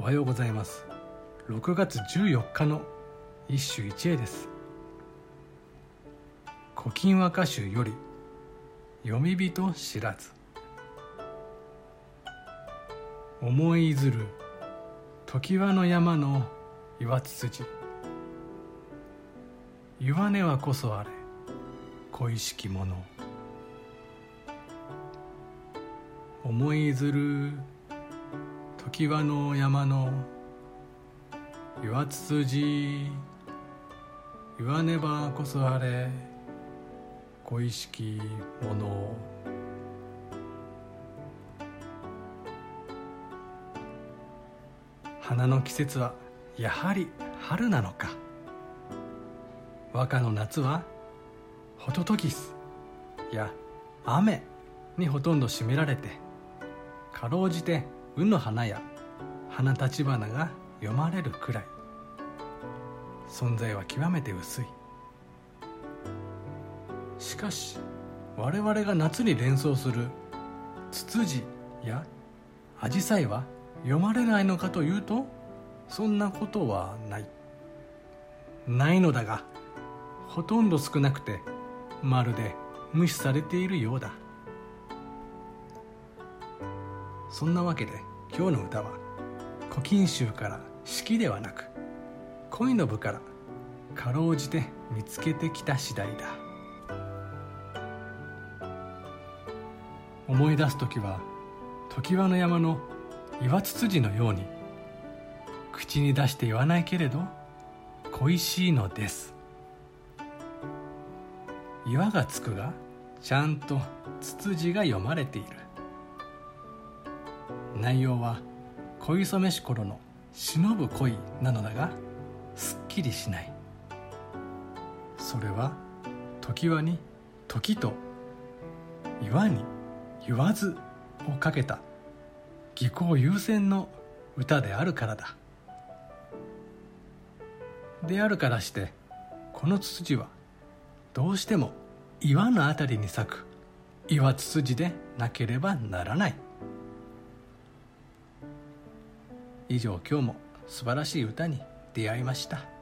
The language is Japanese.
おはようございます。6月14日の一首一会です「古今和歌集」より「読み人知らず」思いずる常盤の山の岩つつじ。岩根はこそあれ恋しきもの。思いずる常盤の山の岩つつじ言わねばこそあれ恋しきもの花の季節はやはり春なのか。和歌の夏はホトトギスや雨にほとんど占められてかろうじて卯の花や花立花が読まれるくらい。存在は極めて薄い。しかし我々が夏に連想するツツジやアジサイは読まれないのかというとそんなことはない。ないのだがほとんど少なくてまるで無視されているようだ。そんなわけで今日の歌は「古今集」から「四季」ではなく恋の部からかろうじて見つけてきた次第だ。思い出す時は常盤の山の岩つつじのように口に出して言わないけれど恋しいのです。岩がつくがちゃんとつつじが読まれている。内容は恋染めし頃の忍ぶ恋なのだがすっきりしない。それは常盤に時と岩に言わずをかけた。技巧優先の歌であるからだ。であるからしてこのツツジはどうしても岩のあたりに咲く。岩ツツジでなければならない。以上今日も素晴らしい歌に出会いました。